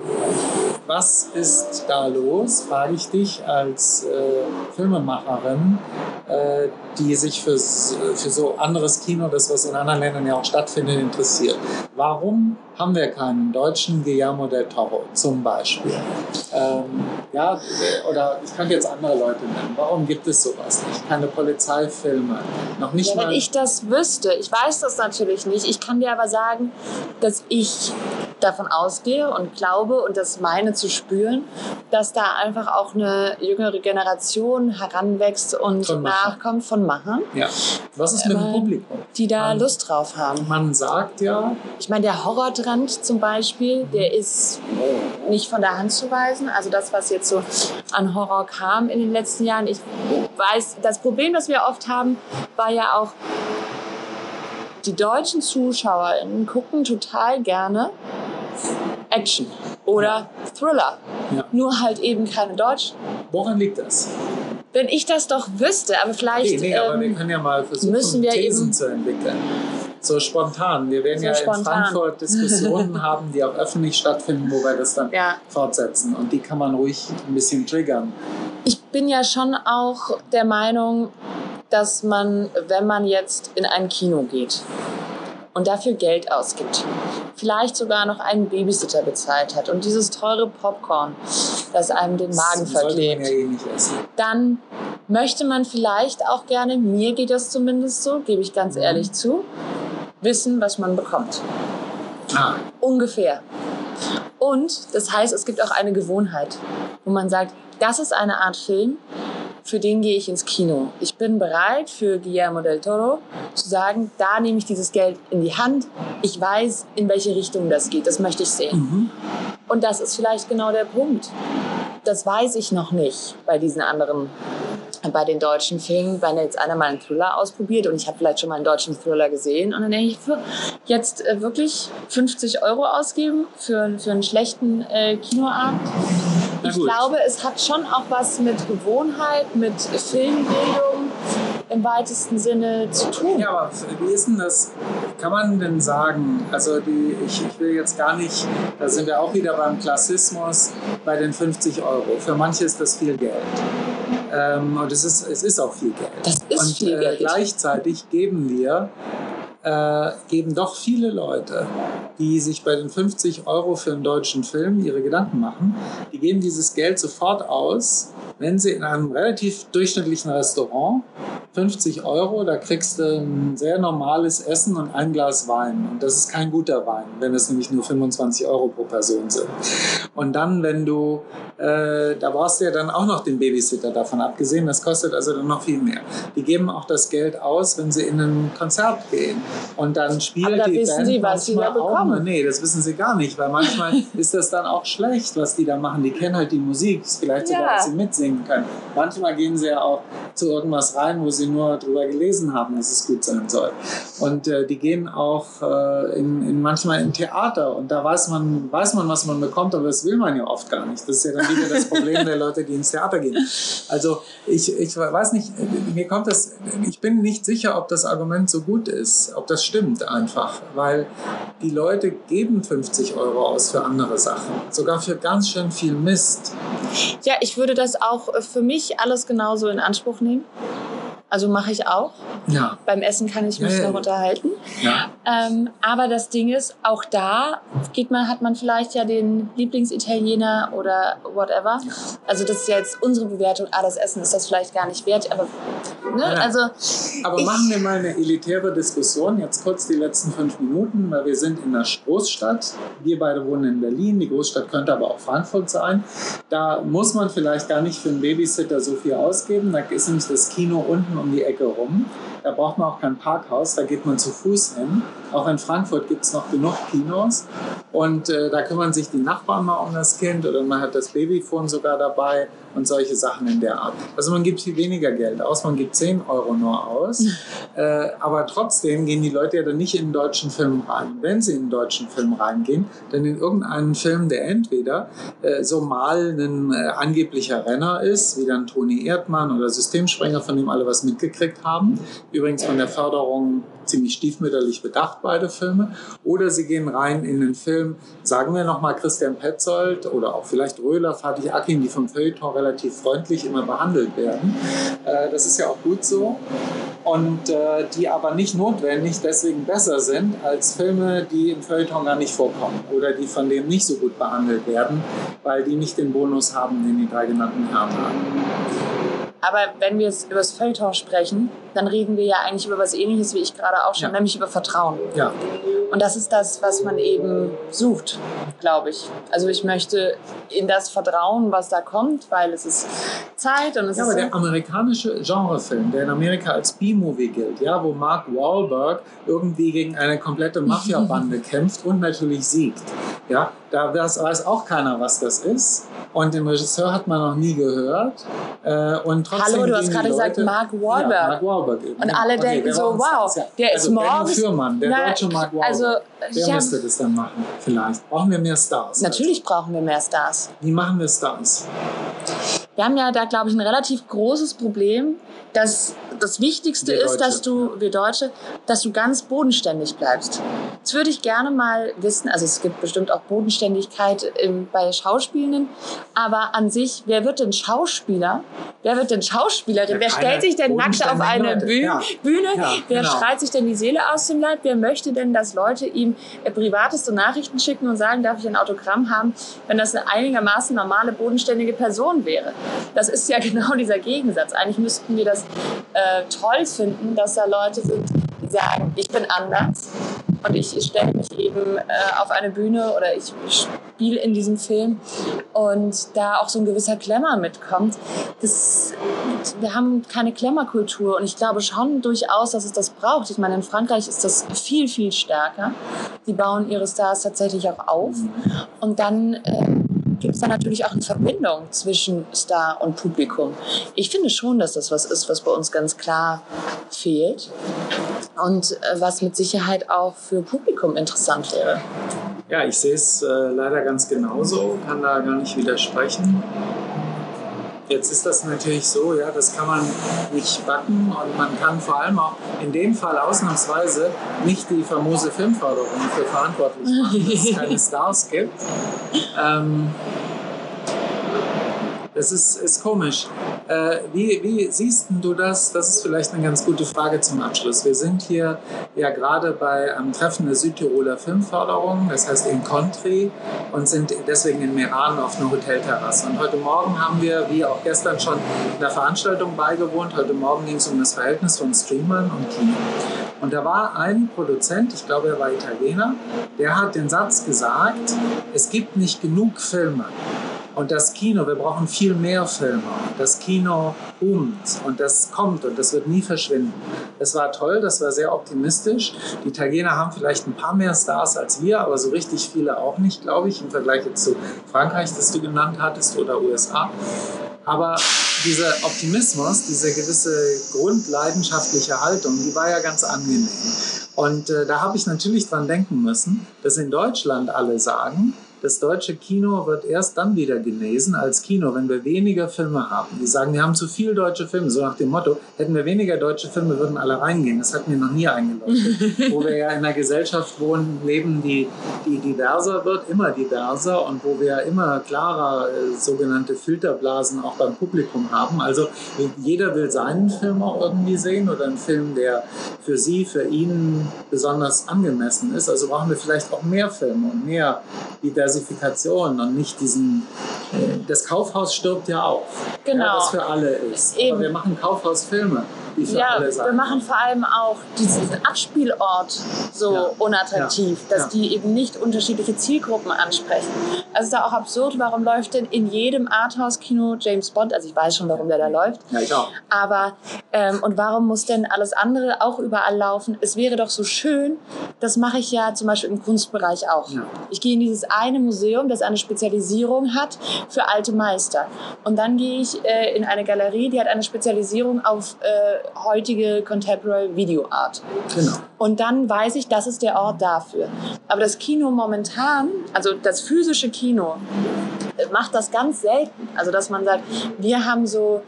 was ist da los, frage ich dich als äh, Filmemacherin, äh, die sich für, für so anderes Kino, das was in anderen Ländern ja auch stattfindet, interessiert. Warum haben wir keinen deutschen Guillermo del Toro zum Beispiel? Ähm, ja, oder ich könnte jetzt andere Leute nennen. Warum gibt es sowas nicht? Keine Polizeifilme, noch nicht ja, mal. Wenn ich das wüsste, ich weiß das natürlich nicht. Ich kann dir aber sagen, dass ich davon ausgehe und glaube und das meine zu spüren, dass da einfach auch eine jüngere Generation heranwächst und Von nachkommt von Machern, ja. Was ist mit dem Aber Publikum? die da Man- Lust drauf haben. Man sagt ja, Ich meine, der Horrortrend zum Beispiel, der ist nicht von der Hand zu weisen. Also das, was jetzt so an Horror kam in den letzten Jahren. Ich weiß, das Problem, das wir oft haben, war ja auch, die deutschen ZuschauerInnen gucken total gerne Action oder Thriller. Ja. Nur halt eben keine Deutschen. woran liegt das? Wenn ich das doch wüsste, aber Nee, vielleicht. nee, aber wir ähm, können ja mal versuchen, müssen wir Thesen eben- zu entwickeln. So spontan. Wir werden So ja in spontan. Frankfurt Diskussionen haben, die auch öffentlich stattfinden, wo wir das dann Ja. fortsetzen. Und die kann man ruhig ein bisschen triggern. Ich bin ja schon auch der Meinung, dass man, wenn man jetzt in ein Kino geht und dafür Geld ausgibt, vielleicht sogar noch einen Babysitter bezahlt hat und dieses teure Popcorn, das einem den Magen verklebt, eh dann möchte man vielleicht auch gerne, mir geht das zumindest so, gebe ich ganz ehrlich zu, wissen, was man bekommt. Ah, Ungefähr. Und das heißt, es gibt auch eine Gewohnheit, wo man sagt, das ist eine Art Film, für den gehe ich ins Kino. Ich bin bereit für Guillermo del Toro zu sagen, da nehme ich dieses Geld in die Hand. Ich weiß, in welche Richtung das geht. Das möchte ich sehen. Und das ist vielleicht genau der Punkt. Das weiß ich noch nicht bei diesen anderen, bei den deutschen Filmen. Wenn jetzt einer mal einen Thriller ausprobiert und ich habe vielleicht schon mal einen deutschen Thriller gesehen und dann denke ich, jetzt äh, wirklich 50 Euro ausgeben für, für einen schlechten äh, Kinoabend. Ich glaube, es hat schon auch was mit Gewohnheit, mit Filmbildung im weitesten Sinne zu tun. Ja, aber wie ist denn das? Kann man denn sagen, also die, ich, ich will jetzt gar nicht, da sind wir auch wieder beim Klassismus, bei den 50 Euro. Für manche ist das viel Geld. Ähm, und es ist, es ist auch viel Geld. Das ist und viel äh, Geld. gleichzeitig geben wir, äh, geben doch viele Leute, die sich bei den 50 Euro für einen deutschen Film ihre Gedanken machen, die geben dieses Geld sofort aus, wenn sie in einem relativ durchschnittlichen Restaurant 50 Euro, da kriegst du ein sehr normales Essen und ein Glas Wein. Und das ist kein guter Wein, wenn es nämlich nur 25 Euro pro Person sind. Und dann, wenn du, äh, da brauchst du ja dann auch noch den Babysitter davon abgesehen, das kostet also dann noch viel mehr. Die geben auch das Geld aus, wenn sie in ein Konzert gehen. Und dann spielt Aber da die wissen Band sie, was sie da manchmal auch bekommen. nur- Nee, das wissen sie gar nicht, weil manchmal ist das dann auch schlecht, was die da machen. Die kennen halt die Musik, vielleicht sogar, Ja. dass sie mitsingen können. Manchmal gehen sie ja auch zu irgendwas rein, wo sie nur drüber gelesen haben, dass es gut sein soll. Und äh, die gehen auch äh, in, in manchmal in Theater und da weiß man, weiß man, was man bekommt, aber das will man ja oft gar nicht. Das ist ja dann wieder das Problem der Leute, die ins Theater gehen. Also ich, ich weiß nicht, mir kommt das, ich bin nicht sicher, ob das Argument so gut ist, ob das stimmt einfach, weil die Leute geben 50 Euro aus für andere Sachen, sogar für ganz schön viel Mist. Ja, ich würde das auch für mich alles genauso in Anspruch nehmen. Also mache ich auch. Ja, Beim Essen kann ich mich ja, noch unterhalten. ja. Ähm, aber das Ding ist, auch da geht man, hat man vielleicht ja den Lieblingsitaliener oder whatever. Also das ist ja jetzt unsere Bewertung. Ah, das Essen ist das vielleicht gar nicht wert. Aber ne, Ja. also Aber machen wir mal eine elitäre Diskussion, jetzt kurz die letzten fünf Minuten, weil wir sind in einer Großstadt. Wir beide wohnen in Berlin, die Großstadt könnte aber auch Frankfurt sein. Da muss man vielleicht gar nicht für einen Babysitter so viel ausgeben. Da ist nämlich das Kino unten um die Ecke rum. Da braucht man auch kein Parkhaus, da geht man zu Fuß hin. Auch in Frankfurt gibt es noch genug Kinos und äh, da kümmern sich die Nachbarn mal um das Kind oder man hat das Babyphone sogar dabei und solche Sachen in der Art. Also man gibt viel weniger Geld aus, man gibt 10 Euro nur aus, äh, aber trotzdem gehen die Leute ja dann nicht in den deutschen Film rein. Wenn sie in den deutschen Film reingehen, dann in irgendeinen Film, der entweder äh, so mal ein äh, angeblicher Renner ist, wie dann Toni Erdmann oder Systemsprenger, von dem alle was mitgekriegt haben. Übrigens von der Förderung ziemlich stiefmütterlich bedacht, beide Filme. Oder sie gehen rein in den Film, sagen wir nochmal Christian Petzold oder auch vielleicht Röhler, Fatih Akin, die vom Feuilleton relativ freundlich immer behandelt werden. Äh, das ist ja auch gut so. Und äh, die aber nicht notwendig deswegen besser sind als Filme, die im Feuilleton gar nicht vorkommen oder die von dem nicht so gut behandelt werden, weil die nicht den Bonus haben, den die drei genannten Herren haben. Aber wenn wir jetzt über das Feuilleton sprechen, dann reden wir ja eigentlich über was Ähnliches, wie ich gerade auch schon, Ja. nämlich über Vertrauen. Ja. Und das ist das, was man eben sucht, glaube ich. Also ich möchte in das Vertrauen, was da kommt, weil es ist Zeit und es Ja, ist aber der amerikanische Genrefilm, der in Amerika als B-Movie gilt, ja, wo Mark Wahlberg irgendwie gegen eine komplette Mafia-Bande kämpft und natürlich siegt, ja, da weiß auch keiner, was das ist. Und den Regisseur hat man noch nie gehört. Äh, und trotzdem Hallo, du hast gerade gesagt, Mark Wahlberg. Ja, Mark Wahlberg eben. Und alle denken wer so, wow, der also ist Benno morgens- Fürmann, der Na, deutsche Mark Wahlberg. also, der ich hab- müsste das dann machen, vielleicht. Brauchen wir mehr Stars. Natürlich brauchen wir mehr Stars. Also, wie machen wir Stars? Wir haben ja da, glaube ich, ein relativ großes Problem, dass das Wichtigste Wir ist, Deutsche, dass du, wir Deutsche, dass du ganz bodenständig bleibst. Jetzt würde ich gerne mal wissen, also es gibt bestimmt auch Bodenständigkeit im, bei Schauspielenden, aber an sich, wer wird denn Schauspieler? Wer wird denn Schauspielerin? Ja, wer stellt sich denn nackt auf eine Leute. Bühne? Ja. Bühne? Ja, wer genau. schreit sich denn die Seele aus dem Leib? Wer möchte denn, dass Leute ihm äh, privateste Nachrichten schicken und sagen, darf ich ein Autogramm haben, wenn das eine einigermaßen normale, bodenständige Person wäre? Das ist ja genau dieser Gegensatz. Eigentlich müssten wir das äh, toll finden, dass da Leute sind, die sagen, ich bin anders und ich stelle mich eben äh, auf eine Bühne oder ich spiele in diesem Film und da auch so ein gewisser Glamour mitkommt. Das, wir haben keine Glamour-Kultur und ich glaube schon durchaus, dass es das braucht. Ich meine, in Frankreich ist das viel, viel stärker. Die bauen ihre Stars tatsächlich auch auf und dann äh, gibt es da natürlich auch eine Verbindung zwischen Star und Publikum. Ich finde schon, dass das was ist, was bei uns ganz klar fehlt und äh, was mit Sicherheit auch für Publikum interessant wäre. Ja, ich sehe es äh, leider ganz genauso, kann da gar nicht widersprechen. Jetzt ist das natürlich so, ja, das kann man nicht backen und man kann vor allem auch in dem Fall ausnahmsweise nicht die famose Filmförderung für verantwortlich machen, dass es keine Stars gibt. Ähm, das ist, ist komisch. Äh, wie, wie siehst du das? Das ist vielleicht eine ganz gute Frage zum Abschluss. Wir sind hier ja gerade bei einem Treffen der Südtiroler Filmförderung, das heißt in Country, und sind deswegen in Meran auf einer Hotelterrasse. Und heute Morgen haben wir, wie auch gestern schon, einer Veranstaltung beigewohnt. Heute Morgen ging es um das Verhältnis von Streamern und Kino. Und da war ein Produzent, ich glaube, er war Italiener, der hat den Satz gesagt, es gibt nicht genug Filme. Und das Kino, wir brauchen viel mehr Filme. Das Kino boomt und das kommt und das wird nie verschwinden. Das war toll, das war sehr optimistisch. Die Italiener haben vielleicht ein paar mehr Stars als wir, aber so richtig viele auch nicht, glaube ich, im Vergleich zu Frankreich, das du genannt hattest, oder USA. Aber dieser Optimismus, diese gewisse grundleidenschaftliche Haltung, die war ja ganz angenehm. Und äh, da habe ich natürlich dran denken müssen, dass in Deutschland alle sagen, das deutsche Kino wird erst dann wieder genesen als Kino, wenn wir weniger Filme haben. Die sagen, wir haben zu viele deutsche Filme. So nach dem Motto, hätten wir weniger deutsche Filme, würden alle reingehen. Das hat mir noch nie eingeleuchtet. wo wir ja in einer Gesellschaft wohnen, leben, die, die diverser wird, immer diverser und wo wir immer klarer äh, sogenannte Filterblasen auch beim Publikum haben. Also jeder will seinen Film auch irgendwie sehen oder einen Film, der für sie, für ihn besonders angemessen ist. Also brauchen wir vielleicht auch mehr Filme und mehr Diversifikation und nicht diesen. äh, Das Kaufhaus stirbt ja auf. Genau. Ja, das für alle ist. Eben. Aber wir machen Kaufhausfilme. Die für ja, alle sein. wir machen vor allem auch diesen Abspielort so Ja. unattraktiv, Ja. dass die eben nicht unterschiedliche Zielgruppen ansprechen. Also ist da auch absurd, warum läuft denn in jedem Arthouse-Kino James Bond? Also ich weiß schon, warum der da läuft. Ja, ich auch. Aber ähm, und warum muss denn alles andere auch überall laufen? Es wäre doch so schön, das mache ich ja zum Beispiel im Kunstbereich auch. Ja. Ich gehe in dieses eine Museum, das eine Spezialisierung hat für alte Meister. Und dann gehe ich äh, in eine Galerie, die hat eine Spezialisierung auf äh, heutige Contemporary Video Art. Genau. Und dann weiß ich, das ist der Ort dafür. Aber das Kino momentan, also das physische Kino, äh, macht das ganz selten. Also, dass man sagt, wir haben so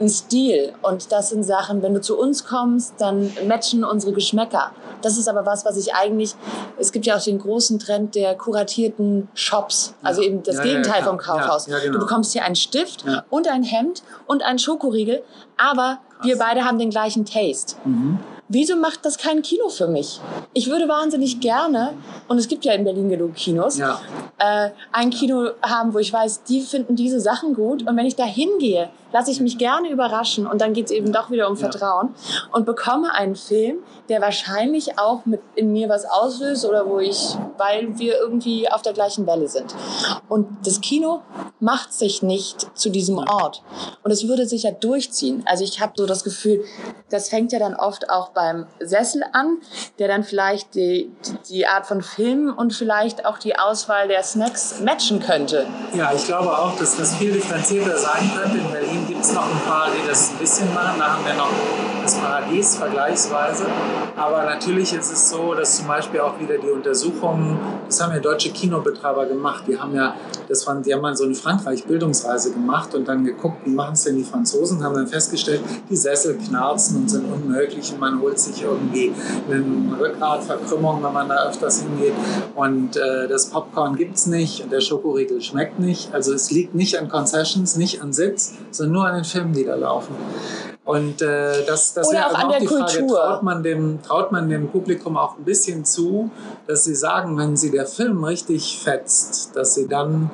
einen Stil und das sind Sachen, wenn du zu uns kommst, dann matchen unsere Geschmäcker. Das ist aber was, was ich eigentlich, es gibt ja auch den großen Trend der kuratierten Shops, also eben das Ja, ja, Gegenteil klar. vom Kaufhaus. Ja, ja, genau. Du bekommst hier einen Stift Ja. und ein Hemd und einen Schokoriegel, aber wir beide haben den gleichen Taste. Mhm. Wieso macht das kein Kino für mich? Ich würde wahnsinnig gerne, und es gibt ja in Berlin genug Kinos, Ja. äh, ein Kino haben, wo ich weiß, die finden diese Sachen gut. Und wenn ich da hingehe, lasse ich mich gerne überraschen. Und dann geht es eben doch wieder um Ja. Vertrauen. Und bekomme einen Film, der wahrscheinlich auch mit in mir was auslöst oder wo ich, weil wir irgendwie auf der gleichen Welle sind. Und das Kino macht sich nicht zu diesem Ort. Und es würde sich ja durchziehen. Also ich habe so das Gefühl, das fängt ja dann oft auch beim Sessel an, der dann vielleicht die, die Art von Film und vielleicht auch die Auswahl der Snacks matchen könnte. Ja, ich glaube auch, dass das viel differenzierter sein könnte. In Berlin gibt es noch ein paar, die das ein bisschen machen. Da haben wir noch das Paradies vergleichsweise. Aber natürlich ist es so, dass zum Beispiel auch wieder die Untersuchungen, das haben ja deutsche Kinobetreiber gemacht. Die haben ja, das waren, die haben mal so eine Frankreich-Bildungsreise gemacht und dann geguckt, wie machen es denn die Franzosen, haben dann festgestellt, die Sessel knarzen und sind unmöglich und man holt sich irgendwie eine Rückgratverkrümmung, wenn man da öfters hingeht. Und äh, das Popcorn gibt es nicht und der Schokoriegel schmeckt nicht. Also es liegt nicht an Concessions, nicht an Sitz, sondern nur an den Filmen, die da laufen. Und äh, das, das wäre auch an auch die Frage, Kultur. traut man, dem, traut man dem Publikum auch ein bisschen zu, dass sie sagen, wenn sie der Film richtig fetzt, dass sie dann,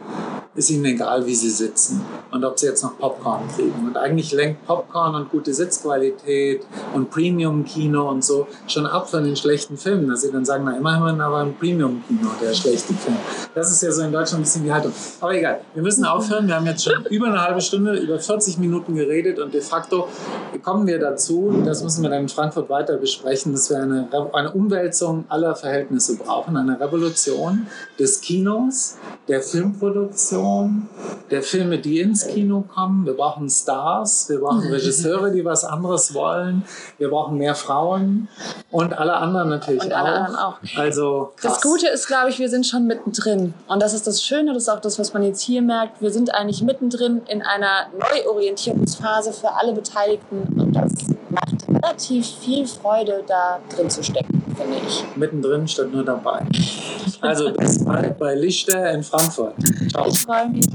ist ihnen egal, wie sie sitzen und ob sie jetzt noch Popcorn kriegen. Und eigentlich lenkt Popcorn und gute Sitzqualität und Premium-Kino und so schon ab von den schlechten Filmen, dass sie dann sagen, na immerhin aber ein Premium-Kino, der schlechte Film. Das ist ja so in Deutschland ein bisschen die Haltung. Aber egal, wir müssen aufhören. Wir haben jetzt schon über eine halbe Stunde, über 40 Minuten geredet und de facto kommen wir dazu, das müssen wir dann in Frankfurt weiter besprechen, dass wir eine, eine Umwälzung aller Verhältnisse brauchen, eine Revolution des Kinos, der Filmproduktion, der Filme, die ins Kino kommen. Wir brauchen Stars, wir brauchen Regisseure, die was anderes wollen, wir brauchen mehr Frauen und alle anderen natürlich Und auch. alle anderen auch. Also krass. Das Gute ist, glaube ich, wir sind schon mittendrin. Und das ist das Schöne, das ist auch das, was man jetzt hier merkt. Wir sind eigentlich mittendrin in einer Neuorientierungsphase für alle Beteiligten. Und das macht relativ viel Freude, da drin zu stecken, finde ich. mittendrin statt nur dabei. Also bis bald bei Lichter in Frankfurt. Ciao. Ich freue mich.